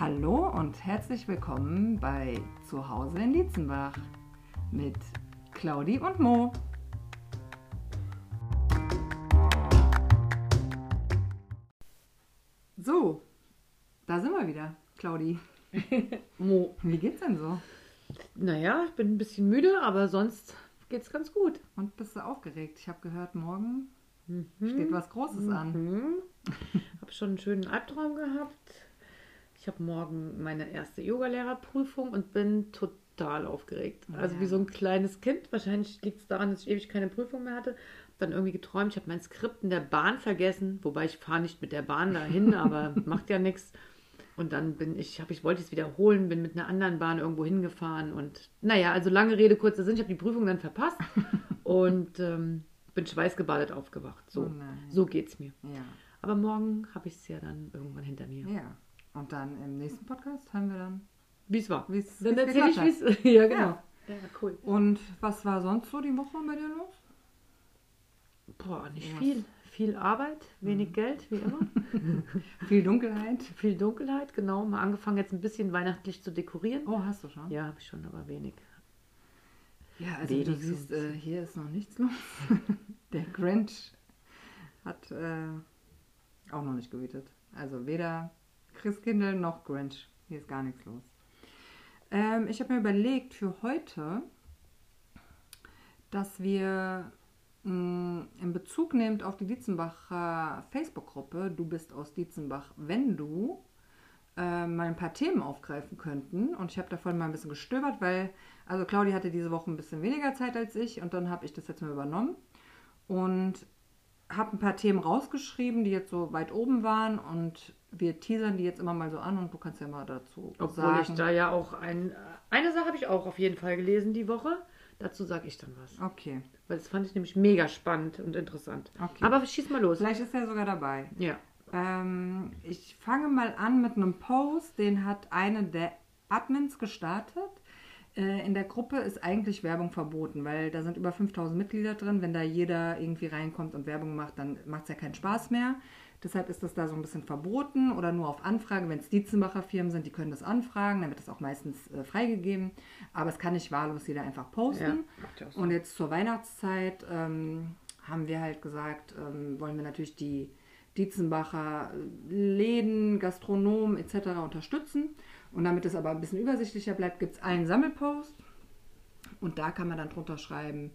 Hallo und herzlich willkommen bei Zuhause in Dietzenbach mit Claudi und Mo. So, da sind wir wieder, Claudi. Mo. Wie geht's denn so? Naja, ich bin ein bisschen müde, aber sonst geht's ganz gut. Und bist du aufgeregt? Ich habe gehört, morgen steht was Großes an. Mhm. Hab schon einen schönen Albtraum gehabt. Ich habe morgen meine erste Yogalehrerprüfung und bin total aufgeregt. Also Ja. wie so ein kleines Kind. Wahrscheinlich liegt es daran, dass ich ewig keine Prüfung mehr hatte. Dann irgendwie geträumt, ich habe mein Skript in der Bahn vergessen. Wobei ich fahre nicht mit der Bahn dahin, aber macht ja nichts. Und dann bin ich, hab, ich wollte es wiederholen, bin mit einer anderen Bahn irgendwo hingefahren und naja, also lange Rede, kurzer Sinn, ich habe die Prüfung dann verpasst und ähm, bin schweißgebadet aufgewacht. So, Oh so geht's mir. Ja, Aber morgen habe ich es ja dann irgendwann hinter mir. ja. Und dann im nächsten Podcast haben wir dann, Wie es war. wie es Dann wie's erzähle ich, wie es. Ja, genau. Ja. Ja, cool. Und was war sonst so die Woche bei dir los? Boah, nicht Was? viel. Viel Arbeit, wenig Geld, wie immer. Viel Dunkelheit. viel Dunkelheit, genau. Mal angefangen, jetzt ein bisschen weihnachtlich zu dekorieren. Oh, hast du schon? Ja, habe ich schon, aber wenig. Ja, also wie du Wenig siehst, äh, hier ist noch nichts los. Der Grinch hat äh, auch noch nicht gewütet. Also weder Christkindl noch Grinch. Hier ist gar nichts los. Ähm, ich habe mir überlegt für heute, dass wir mh, in Bezug nehmend auf die Dietzenbacher Facebook-Gruppe, du bist aus Dietzenbach, wenn du, äh, mal ein paar Themen aufgreifen könnten. Und ich habe davon mal ein bisschen gestöbert, weil, also Claudia hatte diese Woche ein bisschen weniger Zeit als ich und dann habe ich das jetzt mal übernommen und habe ein paar Themen rausgeschrieben, die jetzt so weit oben waren und wir teasern die jetzt immer mal so an und du kannst ja mal dazu Obwohl sagen. ich da ja auch ein. Eine Sache habe ich auch auf jeden Fall gelesen die Woche. Dazu sage ich dann was. Okay, Weil das fand ich nämlich mega spannend und interessant. okay. Aber schieß mal los. Vielleicht ist er sogar dabei. Ja. Ähm, ich fange mal an mit einem Post, den hat eine der Admins gestartet. Äh, in der Gruppe ist eigentlich Werbung verboten, weil da sind über 5000 Mitglieder drin. Wenn da jeder irgendwie reinkommt und Werbung macht, dann macht es ja keinen Spaß mehr. Deshalb ist das da so ein bisschen verboten oder nur auf Anfrage. Wenn es Dietzenbacher Firmen sind, die können das anfragen, dann wird das auch meistens äh, freigegeben. Aber es kann nicht wahllos jeder einfach posten. Ja, so. Und jetzt zur Weihnachtszeit ähm, haben wir halt gesagt, ähm, wollen wir natürlich die Dietzenbacher Läden, Gastronomen etc. unterstützen. Und damit es aber ein bisschen übersichtlicher bleibt, gibt es einen Sammelpost. Und da kann man dann drunter schreiben,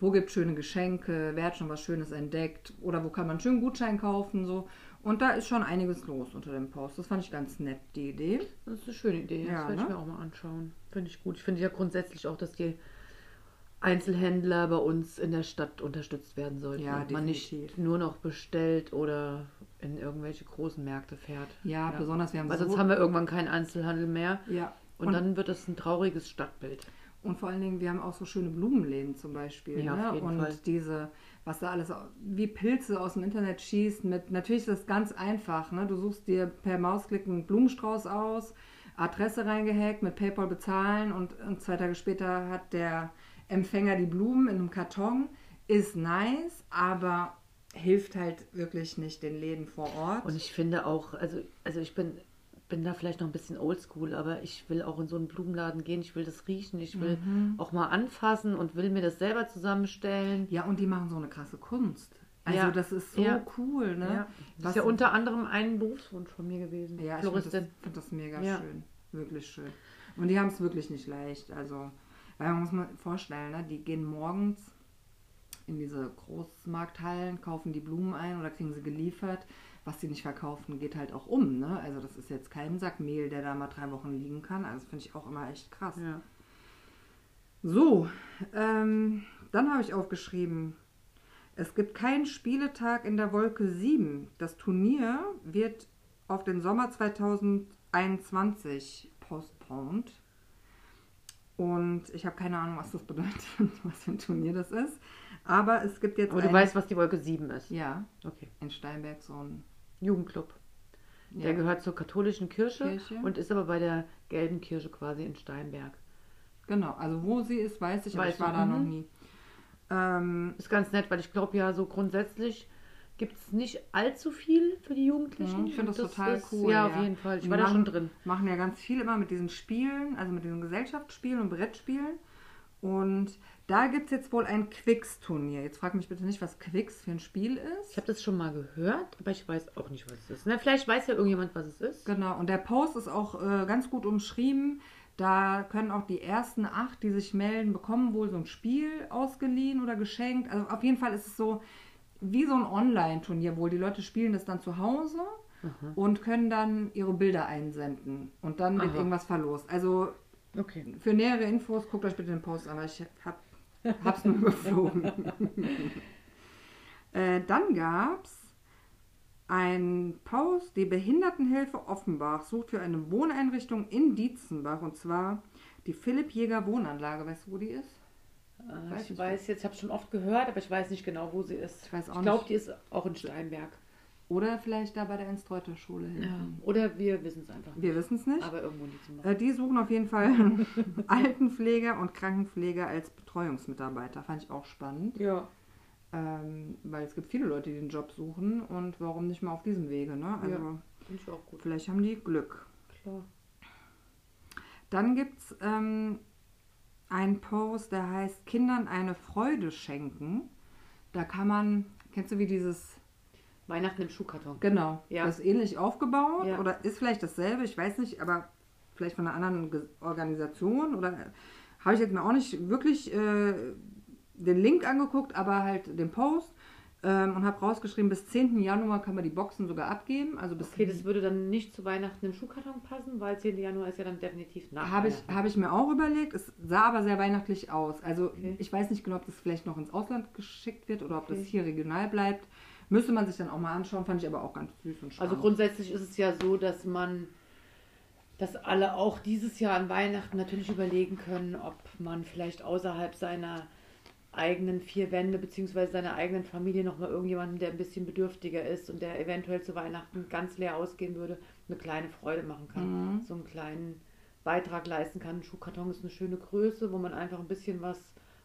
wo gibt es schöne Geschenke, wer hat schon was Schönes entdeckt oder wo kann man einen schönen Gutschein kaufen. so. Und da ist schon einiges los unter dem Post. Das fand ich ganz nett, die Idee. Das ist eine schöne Idee. Ja, das werde ich ne? mir auch mal anschauen. Finde ich gut. Ich finde ja grundsätzlich auch, dass die Einzelhändler bei uns in der Stadt unterstützt werden sollten. Ja, und man nicht nur noch bestellt oder in irgendwelche großen Märkte fährt. Ja, besonders wir haben Weil so... sonst haben wir irgendwann keinen Einzelhandel mehr. ja, Und, dann wird es ein trauriges Stadtbild. Und vor allen Dingen, wir haben auch so schöne Blumenläden zum Beispiel. Ja, ne? auf jeden und Fall. diese, was da alles wie Pilze aus dem Internet schießt, mit natürlich ist das ganz einfach. Ne? Du suchst dir per Mausklick einen Blumenstrauß aus, Adresse reingehackt, mit PayPal bezahlen und, und zwei Tage später hat der Empfänger die Blumen in einem Karton. Ist nice, aber hilft halt wirklich nicht den Läden vor Ort. Und ich finde auch, also, also ich bin, bin da vielleicht noch ein bisschen oldschool, aber ich will auch in so einen Blumenladen gehen, ich will das riechen, ich will Mhm. auch mal anfassen und will mir das selber zusammenstellen. ja, und die machen so eine krasse Kunst. Also Ja, das ist so ja. cool, ne? Ja, das Was- ist ja unter anderem ein Berufswunsch von mir gewesen. Ja, ich finde das, Floristin. find das mega schön. Wirklich schön. Und die haben es wirklich nicht leicht. Also, weil man muss man vorstellen, ne? die gehen morgens in diese Großmarkthallen, kaufen die Blumen ein oder kriegen sie geliefert. Was sie nicht verkaufen, geht halt auch um. Ne? Also das ist jetzt kein Sack Mehl, der da mal drei Wochen liegen kann. Also das finde ich auch immer echt krass. Ja. So, ähm, dann habe ich aufgeschrieben, es gibt keinen Spieletag in der Wolke 7. Das Turnier wird auf den Sommer 2021 postponed. Und ich habe keine Ahnung, was das bedeutet, was für ein Turnier das ist. Aber es gibt jetzt Aber du weißt, was die Wolke 7 ist. ja, Okay. in Steinberg so ein Jugendclub. Der ja, gehört zur katholischen Kirche, Kirche. und ist aber bei der gelben Kirche quasi in Steinberg. genau. Also wo sie ist, weiß ich, aber Weißt ich war du, da mhm. noch nie. Ähm, Ist ganz nett, weil ich glaube ja so grundsätzlich gibt es nicht allzu viel für die Jugendlichen. Mhm, ich finde Und das total ist, cool, Ja, ja. auf jeden Fall. Ich war da machen- schon drin. machen ja ganz viel immer mit diesen Spielen, also mit diesen Gesellschaftsspielen und Brettspielen. Und da gibt es jetzt wohl ein Quicks-Turnier. Jetzt frag mich bitte nicht, was Quicks für ein Spiel ist. Ich habe das schon mal gehört, aber ich weiß auch nicht, was es ist. Na, vielleicht weiß ja irgendjemand, was es ist. Genau, und der Post ist auch äh, ganz gut umschrieben. Da können auch die ersten acht, die sich melden, bekommen wohl so ein Spiel ausgeliehen oder geschenkt. Also auf jeden Fall ist es so wie so ein Online-Turnier wohl. Die Leute spielen das dann zu Hause und können dann ihre Bilder einsenden. Und dann wird Aha. irgendwas verlost. Also Okay. für nähere Infos guckt euch bitte den Post an, ich hab, hab's nur überflogen. äh, dann gab's ein Post, die Behindertenhilfe Offenbach sucht für eine Wohneinrichtung in Dietzenbach und zwar die Philipp Jäger Wohnanlage. Weißt du, wo die ist? Äh, Weiß ich weiß jetzt, ich habe schon oft gehört, aber ich weiß nicht genau, wo sie ist. Ich weiß auch Ich glaube, die ist auch in Steinberg. Oder vielleicht da bei der Enstreuter Schule Ja. Oder wir wissen es einfach nicht. Wir wissen es nicht. Aber irgendwo in diesem Äh, Die suchen auf jeden Fall Altenpfleger und Krankenpfleger als Betreuungsmitarbeiter. Fand ich auch spannend. Ja. Ähm, weil es gibt viele Leute, die den Job suchen und warum nicht mal auf diesem Wege, ne? Also Ja. Finde ich auch gut. vielleicht haben die Glück. Klar. Dann gibt es ähm, einen Post, der heißt Kindern eine Freude schenken. Da kann man, kennst du wie dieses, Weihnachten im Schuhkarton. genau, Ja. das ist ähnlich aufgebaut Ja. oder ist vielleicht dasselbe, ich weiß nicht, aber vielleicht von einer anderen Organisation oder habe ich jetzt mir auch nicht wirklich äh, den Link angeguckt, aber halt den Post ähm, und habe rausgeschrieben, bis 10. Januar kann man die Boxen sogar abgeben. Also bis Okay, das würde dann nicht zu Weihnachten im Schuhkarton passen, weil 10. Januar ist ja dann definitiv nach Habe ich, habe ich mir auch überlegt. Es sah aber sehr weihnachtlich aus. Also Okay. ich weiß nicht genau, ob das vielleicht noch ins Ausland geschickt wird oder ob Okay. das hier regional bleibt. Müsste man sich dann auch mal anschauen. Fand ich aber auch ganz süß und spannend. Also grundsätzlich ist es ja so, dass man, dass alle auch dieses Jahr an Weihnachten natürlich überlegen können, ob man vielleicht außerhalb seiner eigenen vier Wände beziehungsweise seiner eigenen Familie nochmal irgendjemanden, der ein bisschen bedürftiger ist und der eventuell zu Weihnachten ganz leer ausgehen würde, eine kleine Freude machen kann. Mhm. So einen kleinen Beitrag leisten kann. Ein Schuhkarton ist eine schöne Größe, wo man einfach ein bisschen was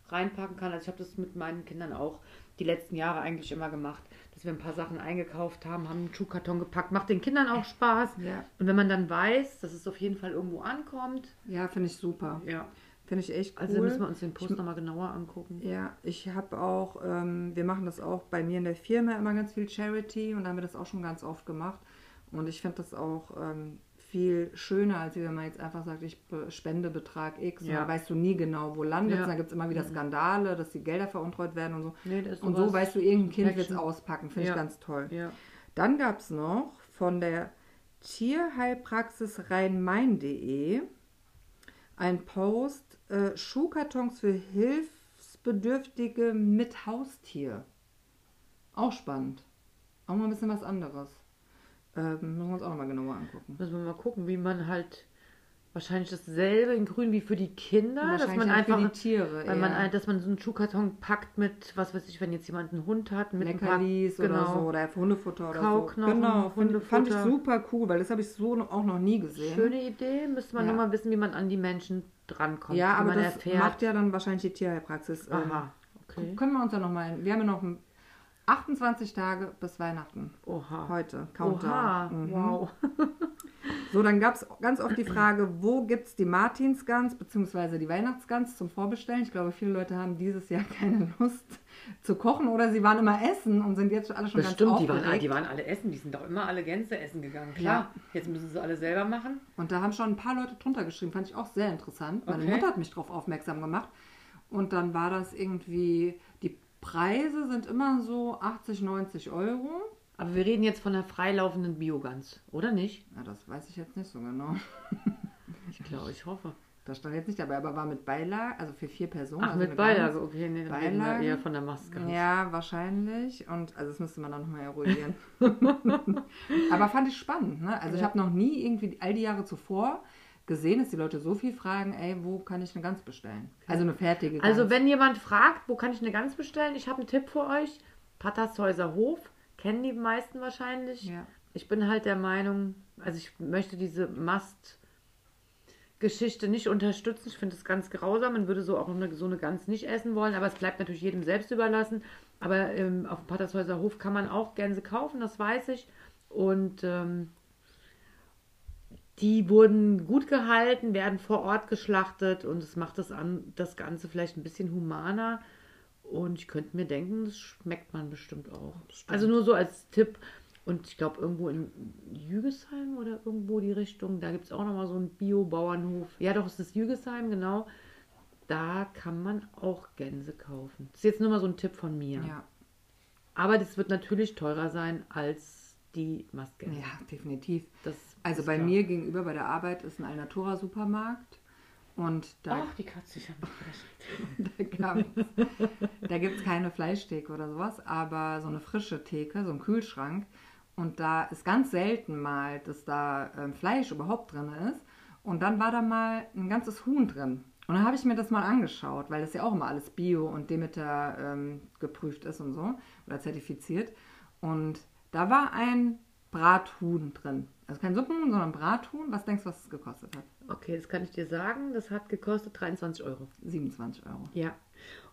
reinpacken kann. Also ich habe das mit meinen Kindern auch die letzten Jahre eigentlich immer gemacht, dass wir ein paar Sachen eingekauft haben, haben einen Schuhkarton gepackt. Macht den Kindern auch Spaß. Ja, Und wenn man dann weiß, dass es auf jeden Fall irgendwo ankommt, ja finde ich super. ja. Finde ich echt cool. Also müssen wir uns den Post nochmal genauer angucken. ja, ich habe auch, ähm, wir machen das auch bei mir in der Firma immer ganz viel Charity und da haben wir das auch schon ganz oft gemacht. Und ich finde das auch ähm, viel schöner, als wenn man jetzt einfach sagt, ich spende Betrag X. Und Ja. dann weißt du nie genau, wo landet Ja. Da gibt es immer wieder Skandale, dass die Gelder veruntreut werden und so. Nee, Und so weißt du, irgendein Kind wird es auspacken. Finde ich ganz toll. Dann gab es noch von der Tierheilpraxis rhein-main.de ein Post, äh, Schuhkartons für Hilfsbedürftige mit Haustier. Auch spannend. Auch mal ein bisschen was anderes. Ähm, müssen wir uns auch noch mal genauer angucken. Müssen wir mal gucken, wie man halt wahrscheinlich dasselbe in grün wie für die Kinder, dass man auch für einfach, die Tiere. weil man, eher. ein- dass man so einen Schuhkarton packt mit, was weiß ich, wenn jetzt jemand einen Hund hat, mit ein Leckerlis oder genau. so oder Hundefutter oder Kauknochen, so. Genau, fand, fand ich Hundefutter. super cool, weil das habe ich so auch noch nie gesehen. Schöne Idee, müsste man Ja. nur mal wissen, wie man an die Menschen drankommt. ja, aber man das erfährt. macht ja dann wahrscheinlich die Tierheilpraxis. Ähm, Aha, okay. Können wir uns ja noch mal, wir haben ja noch 28 Tage bis Weihnachten. Oha. Heute, Countdown. Oha, Mhm. wow. So, dann gab es ganz oft die Frage, wo gibt es die Martinsgans bzw. die Weihnachtsgans zum Vorbestellen? Ich glaube, viele Leute haben dieses Jahr keine Lust zu kochen oder sie waren immer essen und sind jetzt alle schon Das ganz stimmt, die aufgeregt. waren, die waren alle essen, die sind doch immer alle Gänse essen gegangen. Klar, jetzt müssen sie alle selber machen. Und da haben schon ein paar Leute drunter geschrieben, fand ich auch sehr interessant. Meine Okay. Mutter hat mich darauf aufmerksam gemacht. Und dann war das irgendwie, Preise sind immer so 80, 90 Euro. Aber wir reden jetzt von einer freilaufenden Biogans, oder nicht? Ja, das weiß ich jetzt nicht so genau. Ich glaube, ich hoffe. Das stand jetzt nicht dabei, aber war mit Beilage, also für vier Personen. Ach, also mit Beilage, okay, nee, Beilage? eher von der Maske. Ja, wahrscheinlich. Und also das müsste man dann nochmal eruieren. aber fand ich spannend, ne? Also ich Ja. habe noch nie irgendwie all die Jahre zuvor gesehen, dass die Leute so viel fragen, ey, wo kann ich eine Gans bestellen? Also eine fertige Gans. Also wenn jemand fragt, wo kann ich eine Gans bestellen, ich habe einen Tipp für euch. Pattershäuser Hof, kennen die meisten wahrscheinlich. Ja. Ich bin halt der Meinung, also ich möchte diese Mast-Geschichte nicht unterstützen. Ich finde es ganz grausam. Man würde so auch eine, so eine Gans nicht essen wollen, aber es bleibt natürlich jedem selbst überlassen. Aber ähm, auf dem Pattershäuser Hof kann man auch Gänse kaufen, das weiß ich. Und ähm, die wurden gut gehalten, werden vor Ort geschlachtet und es macht das, an, das Ganze vielleicht ein bisschen humaner. Und ich könnte mir denken, das schmeckt man bestimmt auch. Also nur so als Tipp. Und ich glaube, irgendwo in Jügesheim oder irgendwo die Richtung, da gibt es auch nochmal so einen Bio-Bauernhof. Ja, doch, es ist Jügesheim, genau. Da kann man auch Gänse kaufen. Das ist jetzt nur mal so ein Tipp von mir. Ja. Aber das wird natürlich teurer sein als die Mastgänse. Ja, definitiv. Das Also bei klar. mir gegenüber bei der Arbeit ist ein Alnatura Supermarkt und da, Ach, die Katze, ich habe da, da gibt es keine Fleischtheke oder sowas, aber so eine frische Theke, so ein Kühlschrank. Und da ist ganz selten mal, dass da ähm, Fleisch überhaupt drin ist. Und dann war da mal ein ganzes Huhn drin. Und dann habe ich mir das mal angeschaut, weil das ja auch immer alles Bio und Demeter ähm, geprüft ist und so oder zertifiziert. Und da war ein Brathuhn drin. Also kein Suppenhuhn, sondern Brathuhn. Was denkst du, was es gekostet hat? Okay, das kann ich dir sagen. Das hat gekostet 23 Euro. 27 Euro. Ja.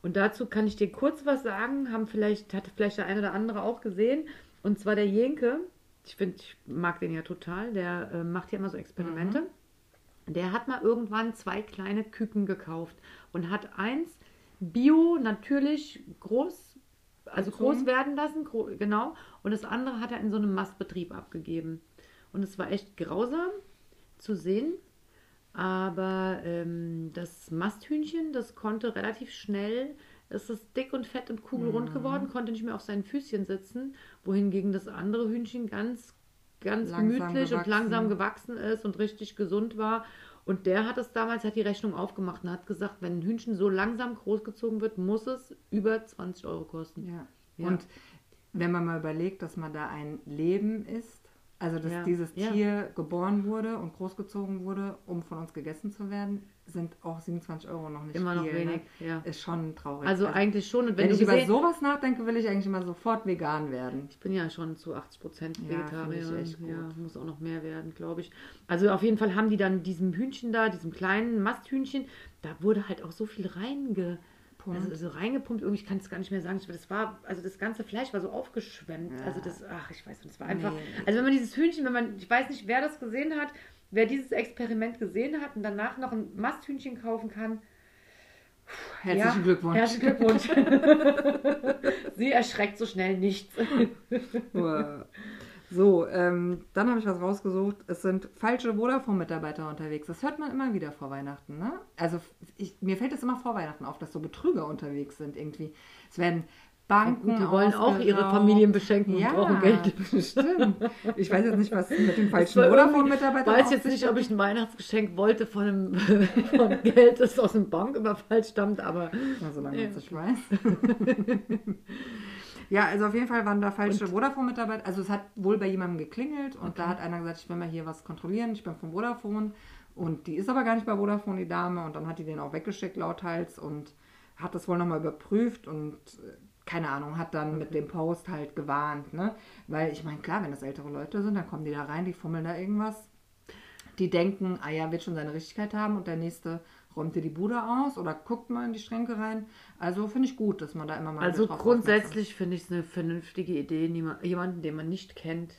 Und dazu kann ich dir kurz was sagen. Haben vielleicht, hatte vielleicht der eine oder andere auch gesehen. Und zwar der Jenke. Ich finde, ich mag den ja total. Der äh, macht ja immer so Experimente. Der hat mal irgendwann zwei kleine Küken gekauft und hat eins bio, natürlich groß, also groß werden lassen, gro genau. Und das andere hat er in so einem Mastbetrieb abgegeben. Und es war echt grausam zu sehen. Aber ähm, das Masthühnchen, das konnte relativ schnell, es ist dick und fett und kugelrund geworden, konnte nicht mehr auf seinen Füßchen sitzen, wohingegen das andere Hühnchen ganz, ganz Langsam gemütlich und gewachsen. langsam gewachsen ist und richtig gesund war. Und der hat es damals, hat die Rechnung aufgemacht und hat gesagt, wenn ein Hühnchen so langsam großgezogen wird, muss es über 20 Euro kosten. Ja. Ja. Und wenn man mal überlegt, dass man da ein Leben ist, also dass Ja. dieses Ja. Tier geboren wurde und großgezogen wurde, um von uns gegessen zu werden, sind auch 27 Euro noch nicht Immer noch viel, wenig, Ne? ja. Ist schon traurig. Also eigentlich schon. Und wenn, wenn ich über sowas nachdenke, will ich eigentlich immer sofort vegan werden. Ich bin ja schon zu 80 Prozent Ja, Vegetarier. Ja, muss auch noch mehr werden, glaube ich. Also auf jeden Fall haben die dann diesem Hühnchen da, diesem kleinen Masthühnchen, da wurde halt auch so viel reinge, Pumpt. also so reingepumpt. Irgendwie, ich kann es gar nicht mehr sagen. Das war, also das ganze Fleisch war so aufgeschwemmt. Ja. Also das, ach, ich weiß nicht, das war einfach. Nee. Also wenn man dieses Hühnchen, wenn man, ich weiß nicht, wer das gesehen hat, wer dieses Experiment gesehen hat und danach noch ein Masthühnchen kaufen kann, Herzlichen ja, Glückwunsch. Herzlichen Glückwunsch. Sie erschreckt so schnell nichts. So, ähm, dann habe ich was rausgesucht. Es sind falsche Vodafone-Mitarbeiter unterwegs. Das hört man immer wieder vor Weihnachten, ne? Also ich, mir fällt es immer vor Weihnachten auf, dass so Betrüger unterwegs sind irgendwie. Es werden Banken die wollen auch ihre. Familien beschenken und ja, brauchen Geld. Stimmt. Ich weiß jetzt nicht, was mit den Ich falschen war irgendwie- Vodafone-Mitarbeitern weiß jetzt nicht, ob ich ein Weihnachtsgeschenk wollte von, einem, von Geld, das aus dem Banküberfall stammt, aber Ja, solange Ja, nicht weiß. ja, also auf jeden Fall waren da falsche Vodafone-Mitarbeiter. Also es hat wohl bei jemandem geklingelt und da hat einer gesagt, ich will mal hier was kontrollieren, ich bin von Vodafone. Und die ist aber gar nicht bei Vodafone, die Dame. Und dann hat die den auch weggeschickt lauthals und hat das wohl nochmal überprüft und äh, keine Ahnung, hat dann mit dem Post halt gewarnt, ne? Weil ich meine, klar, wenn das ältere Leute sind, dann kommen die da rein, die fummeln da irgendwas. Die denken, ah ja, wird schon seine Richtigkeit haben und der nächste räumt dir die Bude aus oder guckt mal in die Schränke rein. Also finde ich gut, dass man da immer mal also grundsätzlich finde ich es eine vernünftige Idee, jemanden, den man nicht kennt,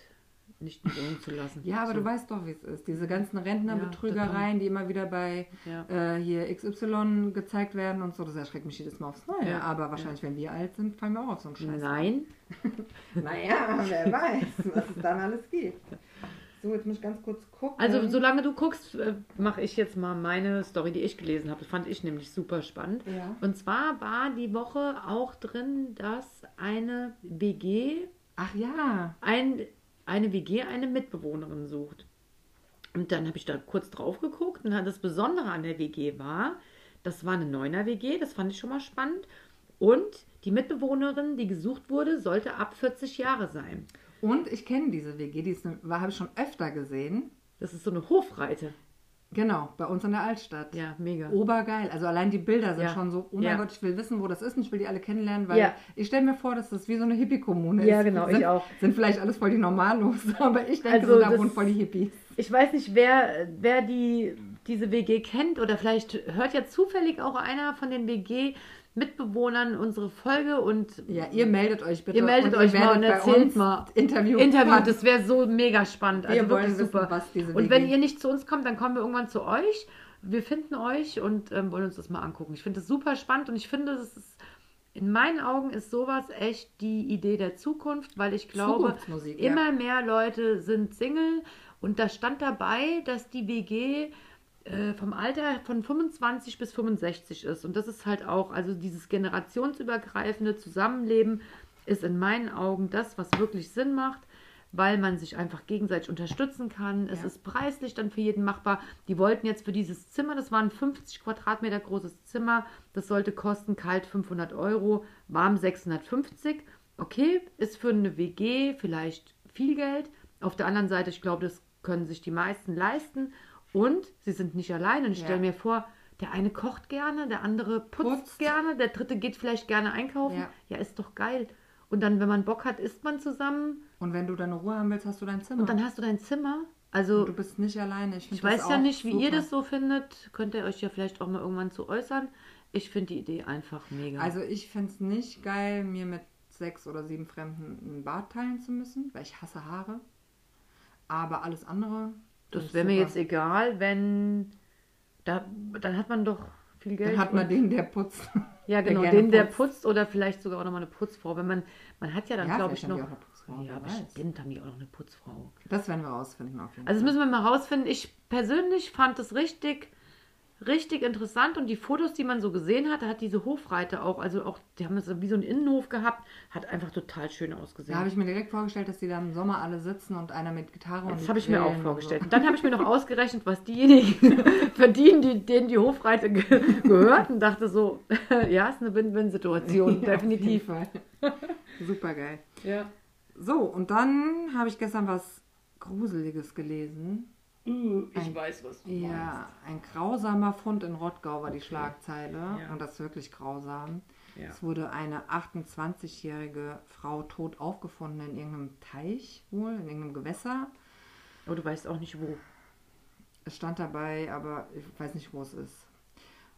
nicht mit zu lassen. Ja, aber so. du weißt doch, wie es ist. Diese ganzen Rentnerbetrügereien, die immer wieder bei Ja. äh, hier XY gezeigt werden und so, das erschreckt mich jedes Mal aufs Neue. Ja, Aber wahrscheinlich, wenn wir alt sind, fallen wir auch auf so einen Scheiß. Nein, Naja, wer weiß, was es dann alles gibt. So, jetzt muss ich ganz kurz gucken. also solange du guckst, äh, mache ich jetzt mal meine Story, die ich gelesen habe. Das fand ich nämlich super spannend. Ja. Und zwar war die Woche auch drin, dass eine WG Ach ja. ein, eine WG eine Mitbewohnerin sucht. Und dann habe ich da kurz drauf geguckt und das Besondere an der WG war, das war eine Neuner WG, das fand ich schon mal spannend. Und die Mitbewohnerin, die gesucht wurde, sollte ab 40 Jahre sein. Und ich kenne diese WG, die war habe ich schon öfter gesehen. Das ist so eine Hofreite. Genau, bei uns in der Altstadt. Ja, mega. Obergeil. Also allein die Bilder sind Ja. schon so, oh mein Ja. Gott, ich will wissen, wo das ist und ich will die alle kennenlernen, weil Ja. ich stelle mir vor, dass das wie so eine Hippie-Kommune Ja, ist. genau, ich sind, auch. Sind vielleicht alles voll die Normallos, aber ich denke, Also so, da wohnen voll die Hippies. Ich weiß nicht, wer, wer die, diese WG kennt oder vielleicht hört ja zufällig auch einer von den WG Mitbewohnern unsere Folge und Ja, ihr meldet euch bitte. Ihr meldet und euch mal und erzählt mal. Interview. Interview, das wäre so mega spannend. Wir Also wollen wirklich wissen, super. was diese und wenn ihr nicht zu uns kommt, dann kommen wir irgendwann zu euch. Wir finden euch und ähm, wollen uns das mal angucken. Ich finde das super spannend und ich finde, das ist in meinen Augen ist sowas echt die Idee der Zukunft, weil ich glaube, Zukunftsmusik, ja. immer mehr Leute sind Single und da stand dabei, dass die WG äh, vom Alter von 25 bis 65 ist. Und das ist halt auch, also dieses generationsübergreifende Zusammenleben ist in meinen Augen das, was wirklich Sinn macht, weil man sich einfach gegenseitig unterstützen kann. Es Ja. ist preislich dann für jeden machbar. Die wollten jetzt für dieses Zimmer, das war ein 50 Quadratmeter großes Zimmer, das sollte kosten kalt 500 Euro, warm 650. Okay, ist für eine WG vielleicht viel Geld. Auf der anderen Seite, ich glaube, das können sich die meisten leisten. Und sie sind nicht allein. Und ich Ja. stelle mir vor, der eine kocht gerne, der andere putzt, Putzt. gerne, der dritte geht vielleicht gerne einkaufen. Ja. ja, ist doch geil. Und dann, wenn man Bock hat, isst man zusammen. Und wenn du deine Ruhe haben willst, hast du dein Zimmer. Und dann hast du dein Zimmer. Also, Und du bist nicht alleine. Ich, ich weiß ja nicht, wie ihr super. das so findet. Könnt ihr euch ja vielleicht auch mal irgendwann zu äußern. Ich finde die Idee einfach mega. Also ich fände es nicht geil, mir mit sechs oder sieben Fremden ein Bad teilen zu müssen, weil ich hasse Haare. Aber alles andere. Das wäre mir jetzt egal, wenn. Da, dann hat man doch viel Geld. Dann hat man den, der putzt. Ja, der genau, gerne den, der putzt. putzt oder vielleicht sogar auch nochmal eine Putzfrau. Wenn man, man hat ja dann, Ja, glaube ich, noch. ja, bestimmt haben die auch noch eine Putzfrau. Das werden wir rausfinden auf jeden Also das müssen wir mal rausfinden. Ich persönlich fand es richtig, richtig interessant und die Fotos, die man so gesehen hat, da hat diese Hofreite auch, also auch, die haben so wie so einen Innenhof gehabt, hat einfach total schön ausgesehen. Da habe ich mir direkt vorgestellt, dass die da im Sommer alle sitzen und einer mit Gitarre und das habe ich mir auch grillen und vorgestellt. So. Und dann habe ich mir noch ausgerechnet, was diejenigen verdienen, die, denen die Hofreite ge gehört und dachte so, ja, ist eine Win-Win-Situation, Ja, definitiv. Super geil. Ja. So, und dann habe ich gestern was Gruseliges gelesen. Ich weiß, was du Ja, ein grausamer Fund in Rottgau war die Schlagzeile. Ja. Und das ist wirklich grausam. Ja. Es wurde eine 28-jährige Frau tot aufgefunden in irgendeinem Teich wohl, in irgendeinem Gewässer. Aber du weißt auch nicht wo. Es stand dabei, aber ich weiß nicht, wo es ist.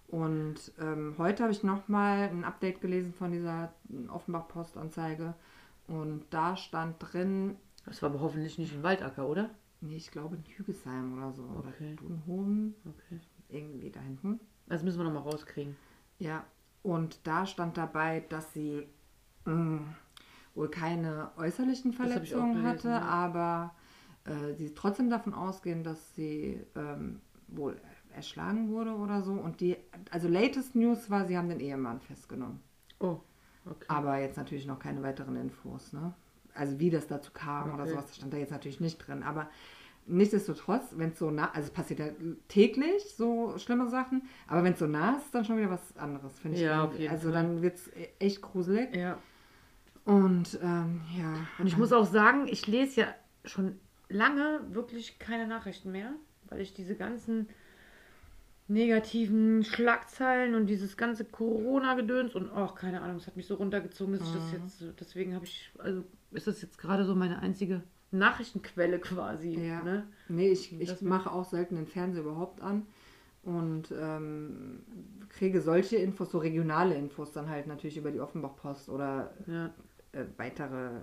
Und ähm, heute habe ich nochmal ein Update gelesen von dieser Offenbach-Postanzeige. Und da stand drin, Das war aber hoffentlich nicht ein Waldacker, oder? Nee, ich glaube in Hügesheim oder so. Okay. Oder Dunhoven, Okay. irgendwie da hinten. Das müssen wir nochmal rauskriegen. Ja, und da stand dabei, dass sie mh, wohl keine äußerlichen Verletzungen hatte, ja. aber äh, sie trotzdem davon ausgehen, dass sie ähm, wohl erschlagen wurde oder so. Und die, also latest News war, sie haben den Ehemann festgenommen. Oh, okay. Aber jetzt natürlich noch keine weiteren Infos, ne? Also wie das dazu kam oder Okay. sowas, das stand da jetzt natürlich nicht drin. Aber nichtsdestotrotz, wenn es so nah, also es passiert ja täglich so schlimme Sachen, aber wenn es so nah ist, dann schon wieder was anderes, finde ich. Ja, auf jeden also Fall. dann wird es echt gruselig. Ja. Und ähm, ja. Und ich muss auch sagen, ich lese ja schon lange wirklich keine Nachrichten mehr, weil ich diese ganzen negativen Schlagzeilen und dieses ganze Corona-Gedöns und auch keine Ahnung, es hat mich so runtergezogen, dass ich das jetzt, so- deswegen habe ich, also ist das jetzt gerade so meine einzige Nachrichtenquelle quasi. Ja. Ne? Nee, ich, ich mache auch selten den Fernseher überhaupt an und ähm, kriege solche Infos, so regionale Infos dann halt natürlich über die Offenbach-Post oder Ja. äh, weitere äh,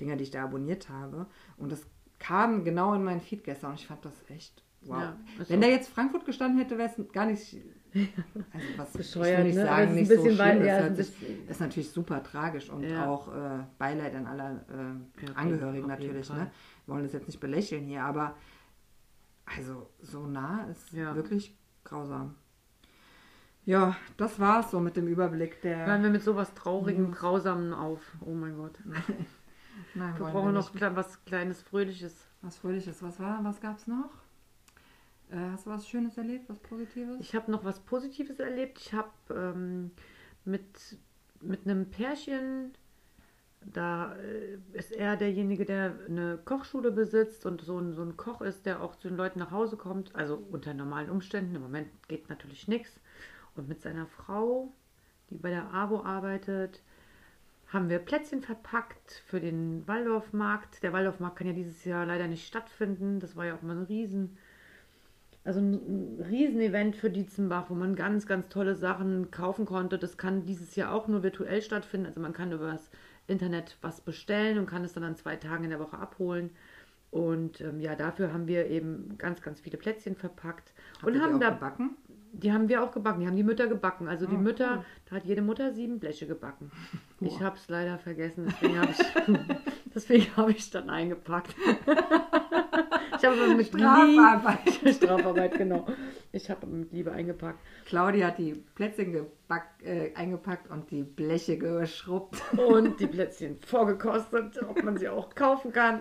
Dinger, die ich da abonniert habe. Und das kam genau in meinen Feed gestern und ich fand das echt wow. Ja, Wenn da jetzt Frankfurt gestanden hätte, wäre es gar nicht, also was Bescheuert, ich will nicht ne? Sagen, ein nicht bisschen so weit- schlimm. ja, es hört ist sich, ist natürlich super tragisch und Ja. auch äh, Beileid an aller äh, Ja, Angehörigen natürlich. Ne? Wir wollen das jetzt nicht belächeln hier, aber also so nah ist Ja. wirklich grausam. Ja, das war's so mit dem Überblick der. Hören wir mit sowas Traurigem, Grausamen auf. Oh mein Gott. Nein, Wir brauchen wir noch was Kleines, Fröhliches. Was Fröhliches. Was war? Was gab's noch? Äh, hast du was Schönes erlebt? Was Positives? Ich habe noch was Positives erlebt. Ich habe ähm, mit, mit einem Pärchen, da äh, ist er derjenige, der eine Kochschule besitzt und so ein, so ein Koch ist, der auch zu den Leuten nach Hause kommt. Also unter normalen Umständen. Im Moment geht natürlich nichts. Und mit seiner Frau, die bei der AWO arbeitet, haben wir Plätzchen verpackt für den Waldorfmarkt. Der Waldorfmarkt kann ja dieses Jahr leider nicht stattfinden. Das war ja auch mal ein riesen Also ein, Riesenevent für Dietzenbach, wo man ganz, ganz tolle Sachen kaufen konnte. Das kann dieses Jahr auch nur virtuell stattfinden. Also man kann über das Internet was bestellen und kann es dann an zwei Tagen in der Woche abholen. Und ähm, ja, dafür haben wir eben ganz, ganz viele Plätzchen verpackt. Habt und haben da gebacken? Die haben wir auch gebacken. Die haben die Mütter gebacken. Also die Oh, Mütter, cool. da hat jede Mutter sieben Bleche gebacken. Ich Boah. habe es leider vergessen, deswegen habe ich, habe ich dann eingepackt. ich habe mit Strafarbeit. Liebe, Strafarbeit, genau. Ich habe mit Liebe eingepackt. Claudia hat die Plätzchen geback, äh, eingepackt und die Bleche geschrubbt. Und die Plätzchen vorgekostet, ob man sie auch kaufen kann.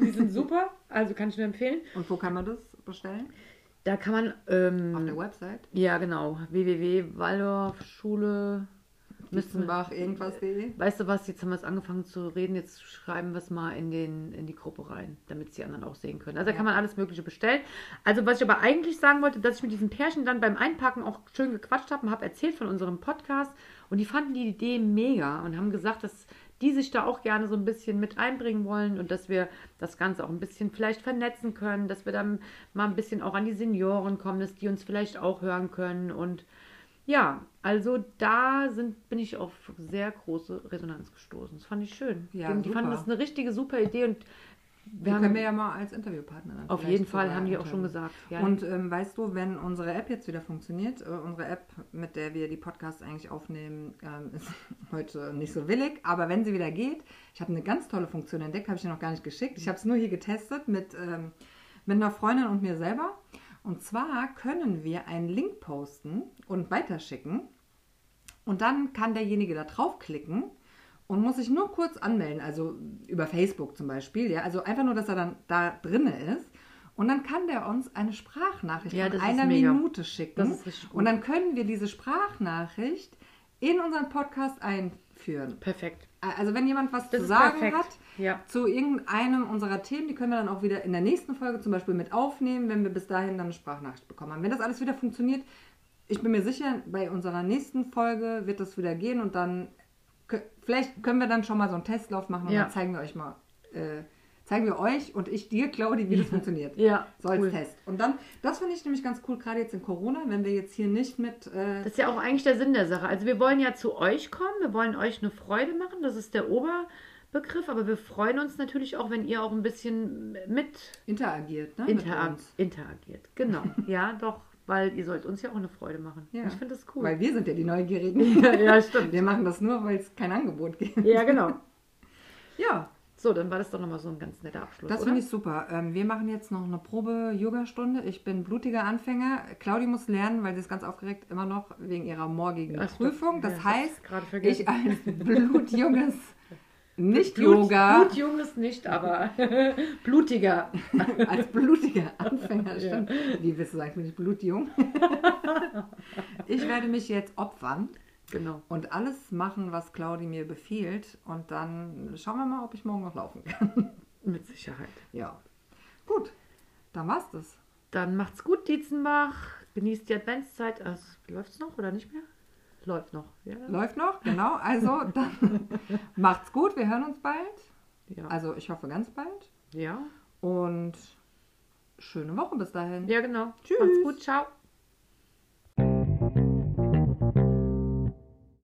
Die sind super, also kann ich nur empfehlen. Und wo kann man das bestellen? Da kann man, ähm, Auf der Website? ja genau, www.waldorfschule. Müstenbach, irgendwas.de. Weißt du was, jetzt haben wir es angefangen zu reden, jetzt schreiben wir es mal in, den, in die Gruppe rein, damit es die anderen auch sehen können. Also da Ja. kann man alles Mögliche bestellen. Also was ich aber eigentlich sagen wollte, dass ich mit diesen Pärchen dann beim Einpacken auch schön gequatscht habe und habe erzählt von unserem Podcast und die fanden die Idee mega und haben gesagt, dass die sich da auch gerne so ein bisschen mit einbringen wollen und dass wir das Ganze auch ein bisschen vielleicht vernetzen können, dass wir dann mal ein bisschen auch an die Senioren kommen, dass die uns vielleicht auch hören können und ja, also da sind, bin ich auf sehr große Resonanz gestoßen. Das fand ich schön. Ja, die, die fanden das eine richtige super Idee und Wir wir können haben wir ja mal als Interviewpartner auf jeden Fall haben die auch schon gesagt. Ja, Und ähm, weißt du, wenn unsere App jetzt wieder funktioniert, äh, unsere App, mit der wir die Podcasts eigentlich aufnehmen, ähm, ist heute nicht so willig, aber wenn sie wieder geht, ich habe eine ganz tolle Funktion entdeckt, habe ich dir noch gar nicht geschickt. Ich habe es nur hier getestet mit, ähm, mit einer Freundin und mir selber. Und zwar können wir einen Link posten und weiterschicken. Und dann kann derjenige da draufklicken und muss sich nur kurz anmelden, also über Facebook zum Beispiel. Ja? Also einfach nur, dass er dann da drinne ist. Und dann kann der uns eine Sprachnachricht Ja, ist einer. Minute schicken. Und dann können wir diese Sprachnachricht in unseren Podcast einführen. perfekt. Also wenn jemand was Das zu sagen perfekt. hat Ja. zu irgendeinem unserer Themen, die können wir dann auch wieder in der nächsten Folge zum Beispiel mit aufnehmen, wenn wir bis dahin dann eine Sprachnachricht bekommen haben. Wenn das alles wieder funktioniert, ich bin mir sicher, bei unserer nächsten Folge wird das wieder gehen und dann vielleicht können wir dann schon mal so einen Testlauf machen und Ja. dann zeigen wir euch mal, äh, zeigen wir euch und ich dir, Claudi, wie das funktioniert. Ja, So als cool. Test. Und dann, das finde ich nämlich ganz cool, gerade jetzt in Corona, wenn wir jetzt hier nicht mit äh, Das ist ja auch eigentlich der Sinn der Sache. Also wir wollen ja zu euch kommen, wir wollen euch eine Freude machen, das ist der Oberbegriff, aber wir freuen uns natürlich auch, wenn ihr auch ein bisschen mit interagiert, ne? uns. interagiert. Genau, ja, doch, weil ihr sollt uns ja auch eine Freude machen. Ja. Ich finde das cool. Weil wir sind ja die Neugierigen. ja, ja, stimmt. Wir machen das nur, weil es kein Angebot gibt. Ja, genau. Ja, So, dann war das doch nochmal so ein ganz netter Abschluss. das finde ich super. Ähm, wir machen jetzt noch eine Probe-Yoga-Stunde. Ich bin blutiger Anfänger. Claudi muss lernen, weil sie ist ganz aufgeregt immer noch wegen ihrer morgigen Ach. Prüfung. Das Ja, heißt, ich als blutjunges Blut, Nicht-Yoga, Blutjunges nicht, aber blutiger. als blutiger Anfänger, stimmt. Wie willst du sagen, ich bin nicht blutjung? ich werde mich jetzt opfern Genau. und alles machen, was Claudi mir befiehlt. Und dann schauen wir mal, ob ich morgen noch laufen kann. Mit Sicherheit. Ja. Gut, dann war's das. Dann macht's gut, Dietzenbach. Genießt die Adventszeit. Also, läuft's noch oder nicht mehr? Läuft noch. Ja. Läuft noch, genau. Also dann macht's gut, wir hören uns bald. Ja. Also ich hoffe ganz bald. ja. Und schöne Woche bis dahin. ja, genau. Tschüss. Macht's gut. Ciao.